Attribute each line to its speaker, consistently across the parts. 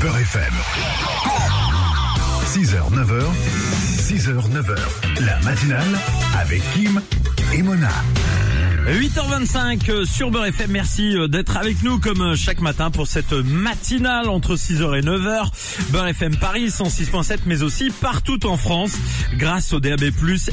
Speaker 1: Beurre FM. 6h, 9h, 6h, 9h. La matinale avec Kim et Mona.
Speaker 2: 8h25 euh, sur Beurre FM. Merci euh, d'être avec nous comme euh, chaque matin pour cette matinale entre 6h et 9h. Beurre FM Paris 106.7 mais aussi partout en France grâce au DAB+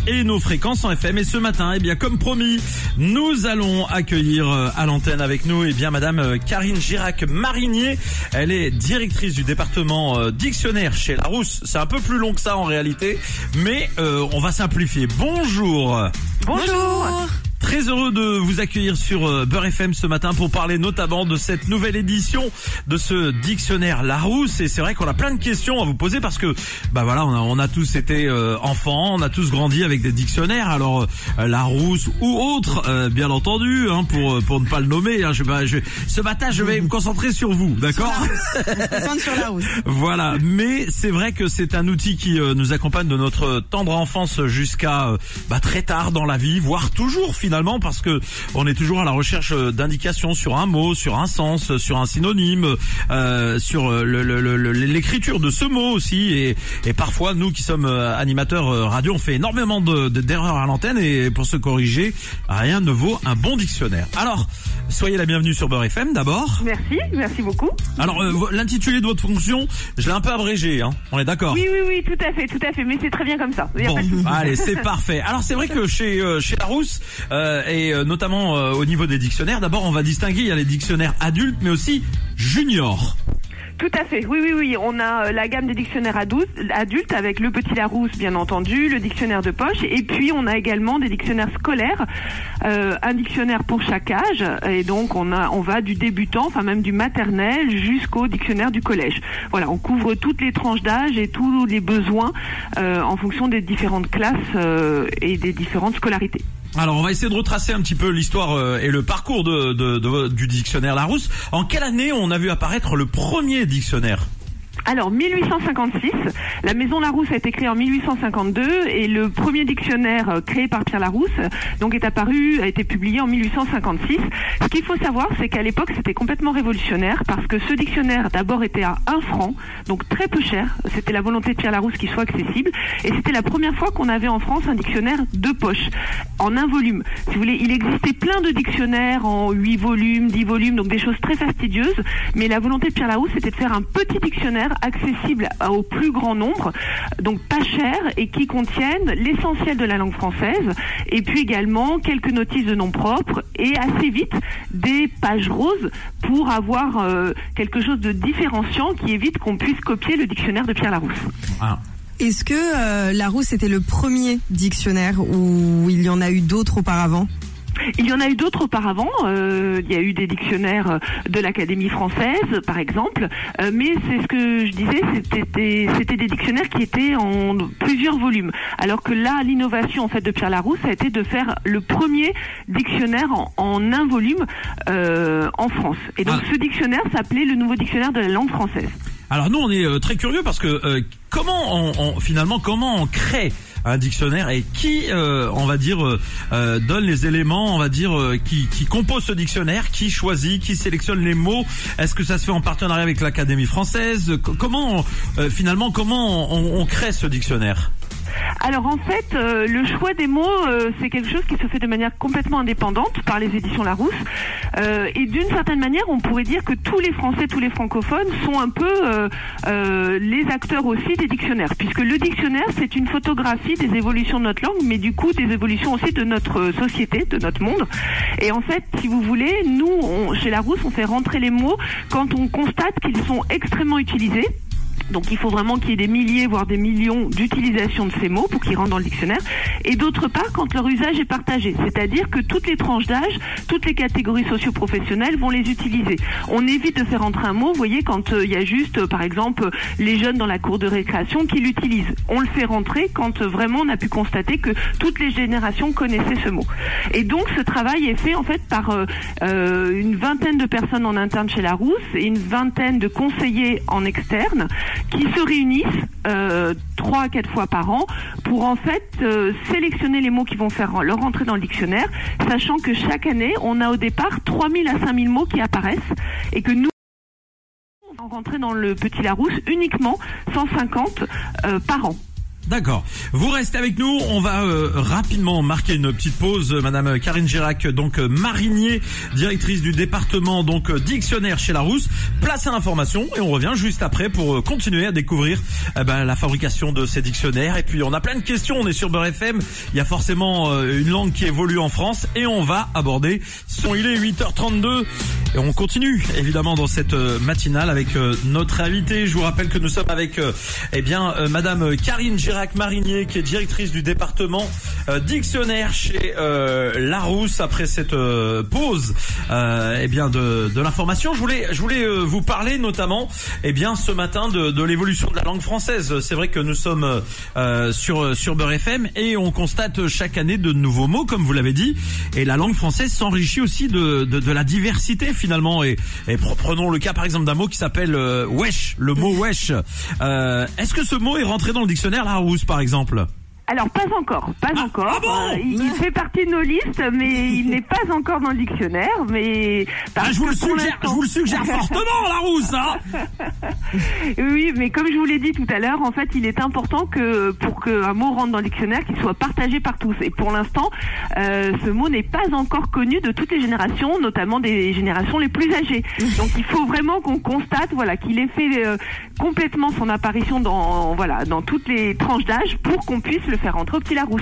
Speaker 2: et nos fréquences en FM. Et ce matin, eh bien comme promis, nous allons accueillir à l'antenne avec nous eh bien madame Karine Girac Marinier. Elle est directrice du département dictionnaire chez Larousse. C'est un peu plus long que ça en réalité, mais on va simplifier. Bonjour.
Speaker 3: Bonjour.
Speaker 2: Très heureux de vous accueillir sur euh, Beurre FM ce matin pour parler notamment de cette nouvelle édition de ce dictionnaire Larousse. Et c'est vrai qu'on a plein de questions à vous poser parce que, bah voilà, on a, on a tous été euh, enfants, on a tous grandi avec des dictionnaires. Alors euh, Larousse ou autre, bien entendu, hein, pour pour ne pas le nommer. Hein, je, bah, je, ce matin, je vais me concentrer sur vous, d'accord?
Speaker 3: Sur Larousse.
Speaker 2: voilà. Mais c'est vrai que c'est un outil qui nous accompagne de notre tendre enfance jusqu'à bah, très tard dans la vie, voire toujours finalement parce que on est toujours à la recherche d'indications sur un mot, sur un sens, sur un synonyme, euh, sur l'écriture de ce mot aussi. Et, et, parfois, nous qui sommes euh, animateurs euh, radio, on fait énormément d'erreurs à l'antenne et pour se corriger, rien ne vaut un bon dictionnaire. Alors, soyez la bienvenue sur Beurre FM d'abord.
Speaker 3: Merci, merci beaucoup.
Speaker 2: Alors, l'intitulé de votre fonction, je l'ai un peu abrégé, hein. on est d'accord?
Speaker 3: Oui, oui, oui, tout à fait, tout à fait, mais c'est très bien comme ça.
Speaker 2: Bon, allez, c'est parfait. Alors, c'est vrai que chez, chez Larousse, euh, et euh, notamment euh, au niveau des dictionnaires. D'abord, on va distinguer, il y a les dictionnaires adultes, mais aussi juniors.
Speaker 3: Tout à fait. Oui, oui, oui. On a la gamme des dictionnaires adultes avec le petit Larousse, bien entendu, le dictionnaire de poche, et puis on a également des dictionnaires scolaires, un dictionnaire pour chaque âge, et donc on a, on va du débutant, enfin même du maternel, jusqu'au dictionnaire du collège. Voilà, on couvre toutes les tranches d'âge et tous les besoins en fonction des différentes classes et des différentes scolarités.
Speaker 2: Alors on va essayer de retracer un petit peu l'histoire euh, et le parcours du dictionnaire Larousse. En quelle année on a vu apparaître le premier dictionnaire?
Speaker 3: Alors, 1856, la Maison Larousse a été créée en 1852 et le premier dictionnaire euh, créé par Pierre Larousse donc est apparu, a été publié en 1856. Ce qu'il faut savoir, c'est qu'à l'époque, c'était complètement révolutionnaire parce que ce dictionnaire d'abord était à 1 franc, donc très peu cher. C'était la volonté de Pierre Larousse qu'il soit accessible et c'était la première fois qu'on avait en France un dictionnaire de poche en un volume. Si vous voulez, il existait plein de dictionnaires en 8 volumes, 10 volumes, donc des choses très fastidieuses, mais la volonté de Pierre Larousse, c'était de faire un petit dictionnaire accessible au plus grand nombre, donc pas cher et qui contiennent l'essentiel de la langue française et puis également quelques notices de nom propres et assez vite des pages roses pour avoir euh, quelque chose de différenciant qui évite qu'on puisse copier le dictionnaire de Pierre Larousse.
Speaker 4: Ah. Est-ce que euh, Larousse était le premier dictionnaire ou il y en a eu d'autres auparavant?
Speaker 3: Il y en a eu d'autres auparavant. Euh, il y a eu des dictionnaires de l'Académie française, par exemple. Euh, mais c'est ce que je disais, c'était des, dictionnaires qui étaient en plusieurs volumes. Alors que là, l'innovation en fait de Pierre Larousse a été de faire le premier dictionnaire en, un volume euh, en France. Et donc ah. ce dictionnaire s'appelait le Nouveau Dictionnaire de la langue française.
Speaker 2: Alors nous, on est très curieux parce que comment on, finalement comment on crée un dictionnaire et qui, euh, on va dire, euh, euh, donne les éléments, on va dire, qui, qui compose ce dictionnaire, qui choisit, qui sélectionne les mots. Est-ce que ça se fait en partenariat avec l'Académie française? Comment, finalement, comment on crée ce dictionnaire?
Speaker 3: Alors en fait, euh, le choix des mots, euh, c'est quelque chose qui se fait de manière complètement indépendante par les éditions Larousse. Euh, et d'une certaine manière, on pourrait dire que tous les Français, tous les francophones sont un peu les acteurs aussi des dictionnaires, puisque le dictionnaire, c'est une photographie des évolutions de notre langue, mais du coup des évolutions aussi de notre société, de notre monde. Et en fait, si vous voulez, nous, chez Larousse, on fait rentrer les mots quand on constate qu'ils sont extrêmement utilisés donc il faut vraiment qu'il y ait des milliers, voire des millions d'utilisations de ces mots pour qu'ils rentrent dans le dictionnaire. Et d'autre part, quand leur usage est partagé, c'est-à-dire que toutes les tranches d'âge, toutes les catégories socio-professionnelles vont les utiliser. On évite de faire entrer un mot, vous voyez, quand euh, il y a juste, euh, par exemple, les jeunes dans la cour de récréation qui l'utilisent. On le fait rentrer quand euh, vraiment on a pu constater que toutes les générations connaissaient ce mot. Et donc ce travail est fait en fait par une vingtaine de personnes en interne chez Larousse et une vingtaine de conseillers en externe qui se réunissent euh, trois à quatre fois par an pour en fait euh, sélectionner les mots qui vont faire leur entrée dans le dictionnaire, sachant que chaque année, on a au départ 3000 à 5000 mots qui apparaissent et que nous rentrer dans le Petit Larousse uniquement 150 euh, par an.
Speaker 2: D'accord. Vous restez avec nous. On va euh, rapidement marquer une petite pause. Madame Karine Girac, donc euh, marinier, directrice du département, donc euh, dictionnaire chez Larousse. Place à l'information et on revient juste après pour continuer à découvrir eh ben, la fabrication de ces dictionnaires. Et puis on a plein de questions. On est sur Beurre. Il y a forcément une langue qui évolue en France et on va aborder. Son il est 8h32 et on continue évidemment dans cette matinale avec notre invité. Je vous rappelle que nous sommes avec eh bien Madame Karine Girac Marinier, qui est directrice du département euh, dictionnaire chez euh, Larousse. Après cette euh, pause, eh bien de, de l'information, je voulais, je voulais vous parler notamment, eh bien ce matin de, de l'évolution de la langue française. C'est vrai que nous sommes sur sur Beurre FM et on constate chaque année de nouveaux mots, comme vous l'avez dit, et la langue française s'enrichit aussi de, de, de, la diversité finalement. Et, et prenons le cas par exemple d'un mot qui s'appelle wesh, le mot wesh. Est-ce que ce mot est rentré dans le dictionnaire là par exemple
Speaker 3: alors pas encore, pas
Speaker 2: ah,
Speaker 3: encore.
Speaker 2: Ah
Speaker 3: euh, il, fait partie de nos listes, mais il n'est pas encore dans le dictionnaire. Mais
Speaker 2: ah, je, vous le suggère, je vous le suggère fortement, la rousse. Hein
Speaker 3: oui, mais comme je vous l'ai dit tout à l'heure, en fait, il est important que pour qu'un mot rentre dans le dictionnaire, qu'il soit partagé par tous. Et pour l'instant, euh, ce mot n'est pas encore connu de toutes les générations, notamment des générations les plus âgées. Donc il faut vraiment qu'on constate, voilà, qu'il ait fait euh, complètement son apparition dans voilà dans toutes les tranches d'âge pour qu'on puisse le faire rentrer au Petit Larousse.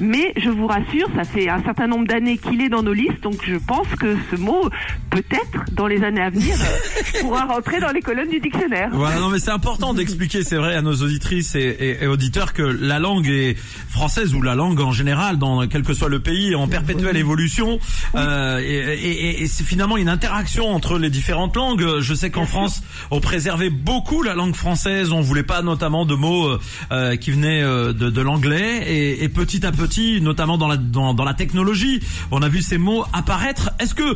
Speaker 3: Mais je vous rassure, ça fait un certain nombre d'années qu'il est dans nos listes, donc je pense que ce mot, peut-être, dans les années à venir, euh, pourra rentrer dans les colonnes du dictionnaire.
Speaker 2: Voilà, non mais c'est important d'expliquer, c'est vrai, à nos auditrices et, auditeurs que la langue est française ou la langue en général, dans quel que soit le pays, est en perpétuelle évolution. Euh, et, et c'est finalement une interaction entre les différentes langues. Je sais qu'en France, on préservait beaucoup la langue française. On voulait pas notamment de mots euh, qui venaient de, de l'anglais et, petit à petit, notamment dans la, technologie, on a vu ces mots apparaître. Est-ce que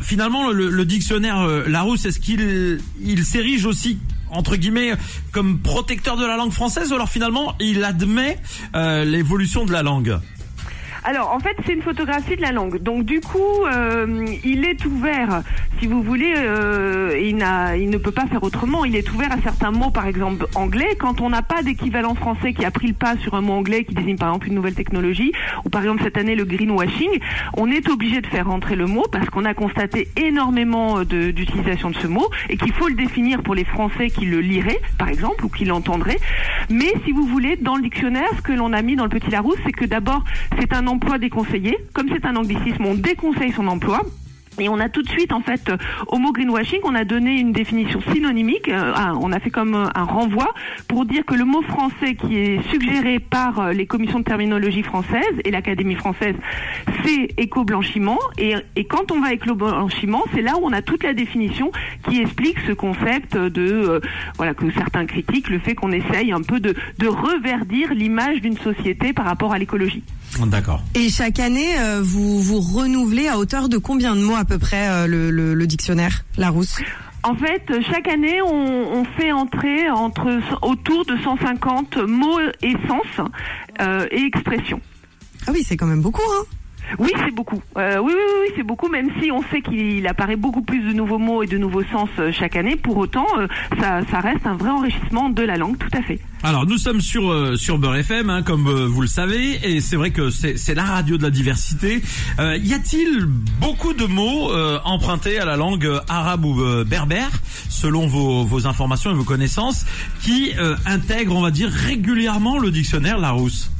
Speaker 2: finalement le, dictionnaire euh, Larousse, est-ce qu'il il s'érige aussi entre guillemets comme protecteur de la langue française ou alors finalement il admet euh, l'évolution de la langue?
Speaker 3: Alors, en fait, c'est une photographie de la langue. Donc, du coup, euh, il est ouvert, si vous voulez, euh, il, ne peut pas faire autrement. Il est ouvert à certains mots, par exemple anglais. Quand on n'a pas d'équivalent français qui a pris le pas sur un mot anglais qui désigne par exemple une nouvelle technologie, ou par exemple cette année le greenwashing, on est obligé de faire rentrer le mot parce qu'on a constaté énormément d'utilisation de, ce mot et qu'il faut le définir pour les Français qui le liraient, par exemple, ou qui l'entendraient. Mais si vous voulez, dans le dictionnaire, ce que l'on a mis dans le petit Larousse, c'est que d'abord, c'est un emploi déconseillé. Comme c'est un anglicisme, on déconseille son emploi. Et on a tout de suite, en fait, au mot greenwashing, on a donné une définition synonymique. Euh, on a fait comme un renvoi pour dire que le mot français qui est suggéré par euh, les commissions de terminologie françaises et l'Académie française, c'est éco-blanchiment. Et, et, quand on va avec le blanchiment, c'est là où on a toute la définition qui explique ce concept de, euh, voilà, que certains critiquent, le fait qu'on essaye un peu de, de reverdir l'image d'une société par rapport à l'écologie.
Speaker 2: D'accord.
Speaker 4: Et chaque année, vous vous renouvelez à hauteur de combien de mots à peu près euh, le, le, dictionnaire Larousse
Speaker 3: en fait, chaque année, on, fait entrer entre autour de 150 mots et sens euh, et expressions.
Speaker 4: Ah oui, c'est quand même beaucoup, hein
Speaker 3: oui, c'est beaucoup. Euh, oui, oui, oui, c'est beaucoup, même si on sait qu'il apparaît beaucoup plus de nouveaux mots et de nouveaux sens euh, chaque année. Pour autant, euh, ça, ça, reste un vrai enrichissement de la langue, tout à fait.
Speaker 2: Alors, nous sommes sur sur Beurre FM, hein, comme vous le savez, et c'est vrai que c'est la radio de la diversité. y a-t-il beaucoup de mots empruntés à la langue arabe ou berbère, selon vos, vos informations et vos connaissances, qui intègrent, on va dire, régulièrement le dictionnaire Larousse?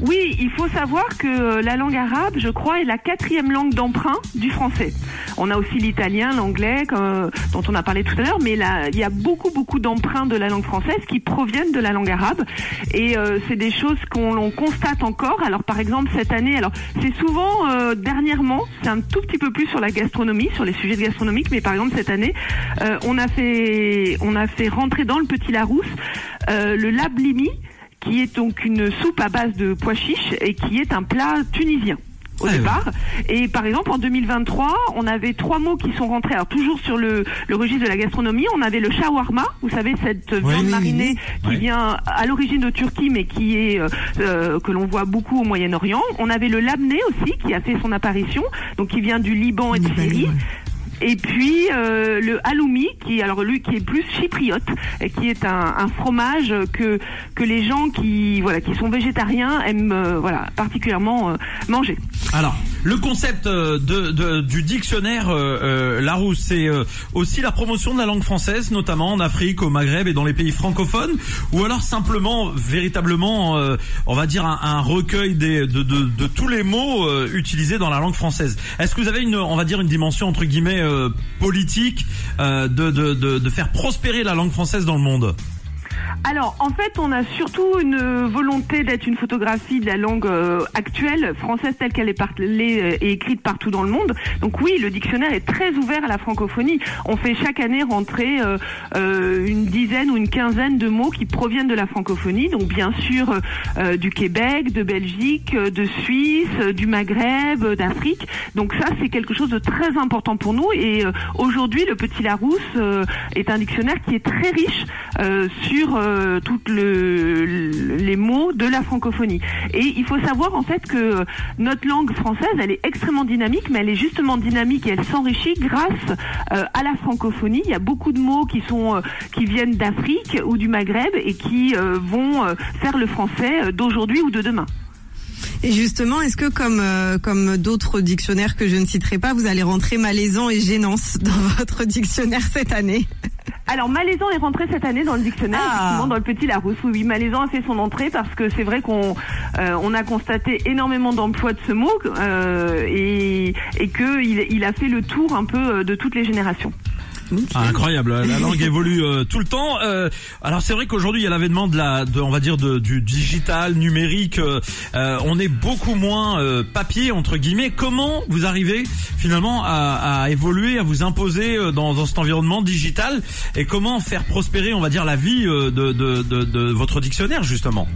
Speaker 3: Oui, il faut savoir que euh, la langue arabe, je crois, est la quatrième langue d'emprunt du français. On a aussi l'italien, l'anglais, dont on a parlé tout à l'heure, mais là, il y a beaucoup, beaucoup d'emprunts de la langue française qui proviennent de la langue arabe. Et euh, c'est des choses qu'on constate encore. Alors, par exemple, cette année, alors c'est souvent euh, dernièrement, c'est un tout petit peu plus sur la gastronomie, sur les sujets gastronomiques, mais par exemple cette année, on a fait, on a fait rentrer dans le petit Larousse le lablimi qui est donc une soupe à base de pois chiches et qui est un plat tunisien au ah départ. Et par exemple, en 2023, on avait trois mots qui sont rentrés. Alors toujours sur le, le registre de la gastronomie, on avait le shawarma, vous savez cette viande marinée qui vient à l'origine de Turquie, mais qui est euh, euh, que l'on voit beaucoup au Moyen-Orient. On avait le labné aussi qui a fait son apparition, donc qui vient du Liban et de Syrie. Et puis euh, le halloumi, qui alors lui qui est plus chypriote, et qui est un, fromage que que les gens qui voilà qui sont végétariens aiment euh, voilà particulièrement euh, manger.
Speaker 2: Alors, le concept euh, du dictionnaire euh, euh, Larousse, c'est aussi la promotion de la langue française, notamment en Afrique, au Maghreb et dans les pays francophones, ou alors simplement, véritablement, on va dire un, recueil de, tous les mots utilisés dans la langue française. Est-ce que vous avez une, on va dire une dimension entre guillemets politique de, de faire prospérer la langue française dans le monde?
Speaker 3: Alors, en fait, on a surtout une volonté d'être une photographie de la langue euh, actuelle, française telle qu'elle est parlée euh, et écrite partout dans le monde. Donc oui, le dictionnaire est très ouvert à la francophonie. On fait chaque année rentrer euh, euh, une dizaine ou une quinzaine de mots qui proviennent de la francophonie. Donc bien sûr euh, du Québec, de Belgique, de Suisse, du Maghreb, d'Afrique. Donc ça, c'est quelque chose de très important pour nous. Et aujourd'hui, le Petit Larousse est un dictionnaire qui est très riche sur euh, le- les mots de la francophonie. Et il faut savoir en fait que notre langue française, elle est extrêmement dynamique, mais elle est justement dynamique et elle s'enrichit grâce euh, à la francophonie. Il y a beaucoup de mots qui sont euh, qui viennent d'Afrique ou du Maghreb et qui euh, vont faire le français d'aujourd'hui ou de demain.
Speaker 4: Et justement, est-ce que comme comme d'autres dictionnaires que je ne citerai pas, vous allez rentrer malaisant et gênance dans votre dictionnaire cette année?
Speaker 3: Alors Malaisan est rentré cette année dans le dictionnaire,
Speaker 4: Ah.
Speaker 3: effectivement dans le Petit Larousse. Oui, oui, Malaisan a fait son entrée parce que c'est vrai qu'on euh, on a constaté énormément d'emplois de ce mot euh, et, et que il, il a fait le tour un peu euh, de toutes les générations.
Speaker 2: Ah, incroyable, la langue évolue euh, tout le temps. Euh, alors c'est vrai qu'aujourd'hui il y a l'avènement de la, de, on va dire de, du digital numérique. euh, euh, on est beaucoup moins euh, papier entre guillemets. Comment vous arrivez finalement à, à évoluer, à vous imposer euh, dans, dans cet environnement digital? Et comment faire prospérer, on va dire, la vie de, de, de, de votre dictionnaire justement?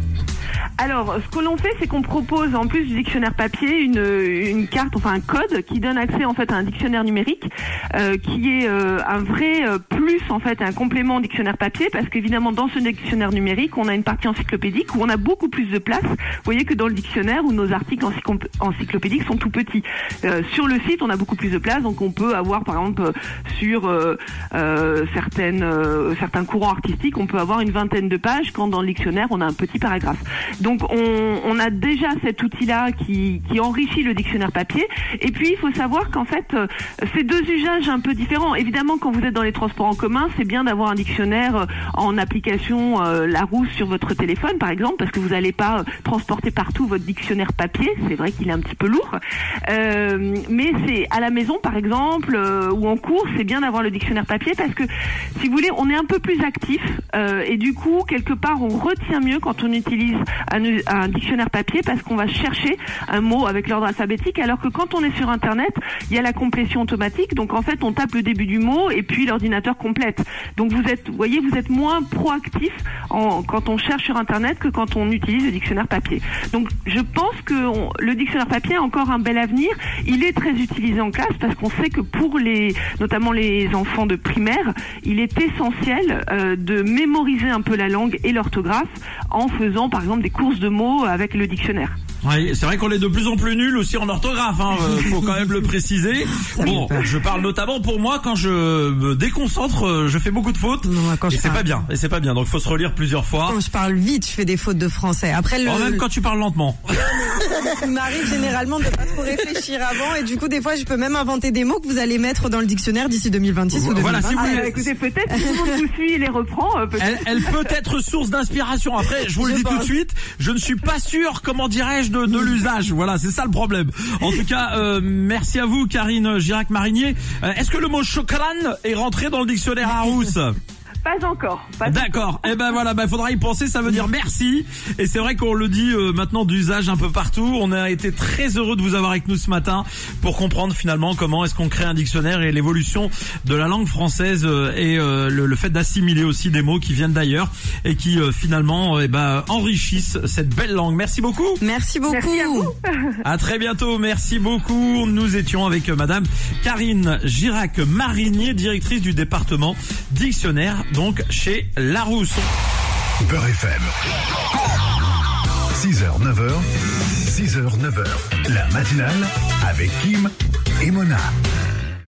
Speaker 3: Alors, ce que l'on fait, c'est qu'on propose en plus du dictionnaire papier une, une carte, enfin un code qui donne accès en fait à un dictionnaire numérique, euh, qui est euh, un vrai euh, plus en fait, un complément au dictionnaire papier, parce qu'évidemment dans ce dictionnaire numérique, on a une partie encyclopédique où on a beaucoup plus de place. Vous voyez que dans le dictionnaire où nos articles encyclop- encyclopédiques sont tout petits. Euh, sur le site, on a beaucoup plus de place, donc on peut avoir par exemple euh, sur euh, certaines certains courants artistiques, on peut avoir une vingtaine de pages, quand dans le dictionnaire, on a un petit paragraphe. Donc on, a déjà cet outil-là qui, qui enrichit le dictionnaire papier. Et puis il faut savoir qu'en fait, euh, c'est deux usages un peu différents. Évidemment, quand vous êtes dans les transports en commun, c'est bien d'avoir un dictionnaire euh, en application euh, Larousse sur votre téléphone, par exemple, parce que vous n'allez pas euh, transporter partout votre dictionnaire papier. C'est vrai qu'il est un petit peu lourd. Mais c'est à la maison, par exemple, ou en cours, c'est bien d'avoir le dictionnaire papier parce que, si vous voulez, on est un peu plus actif et du coup, quelque part, on retient mieux quand on utilise un, dictionnaire papier parce qu'on va chercher un mot avec l'ordre alphabétique, alors que quand on est sur Internet, il y a la complétion automatique. Donc en fait, on tape le début du mot et puis l'ordinateur complète. Donc vous êtes, voyez, vous êtes moins proactif quand on cherche sur Internet que quand on utilise le dictionnaire papier. Donc je pense que le dictionnaire papier a encore un bel avenir. Il est très utilisé en classe parce qu'on sait que pour les, notamment les enfants de primaire, il est essentiel euh, de mémoriser un peu la langue et l'orthographe en faisant par exemple des de mots avec le dictionnaire.
Speaker 2: Ouais, c'est vrai qu'on est de plus en plus nuls aussi en orthographe, hein, euh, faut quand même le préciser. Bon, je parle notamment pour moi quand je me déconcentre, euh, je fais beaucoup de fautes
Speaker 4: Non, quand
Speaker 2: et
Speaker 4: je
Speaker 2: c'est
Speaker 4: parle-
Speaker 2: pas bien, et c'est pas bien. Donc faut se relire plusieurs fois.
Speaker 4: Quand je parle vite, je fais des fautes de français. Après, le,
Speaker 2: Oh, même quand tu parles lentement.
Speaker 4: il m'arrive généralement de pas trop réfléchir avant et du coup, des fois, je peux même inventer des mots que vous allez mettre dans le dictionnaire d'ici 2026 ou 2027.
Speaker 2: Voilà, si vous
Speaker 3: Ah,
Speaker 2: voulez-
Speaker 3: écoutez, peut-être si tout le monde vous suit et les reprend, euh, peut-être.
Speaker 2: Elle, elle peut être source d'inspiration. Après, je vous le dis tout de suite, je ne suis pas sûr, comment dirais-je, de, de l'usage. Voilà, c'est ça le problème. En tout cas, euh, merci à vous, Karine Girac-Marinier. Euh, Est-ce que le mot chocran est rentré dans le dictionnaire Larousse
Speaker 3: Pas encore. Pas
Speaker 2: D'accord. Eh ben voilà, ben faudra y penser. Ça veut dire merci. Et c'est vrai qu'on le dit euh, maintenant d'usage un peu partout. On a été très heureux de vous avoir avec nous ce matin pour comprendre finalement comment est-ce qu'on crée un dictionnaire et l'évolution de la langue française euh, et euh, le, le fait d'assimiler aussi des mots qui viennent d'ailleurs et qui euh, finalement euh, eh ben enrichissent cette belle langue. Merci beaucoup.
Speaker 4: Merci beaucoup.
Speaker 3: Merci à vous.
Speaker 2: À très bientôt. Merci beaucoup. Nous étions avec euh, Madame Karine Girac-Marinier, directrice du département dictionnaire, donc chez Larousse.
Speaker 1: Beurre FM. 6h, 9h, 6h, 9h. La matinale avec Kim et Mona.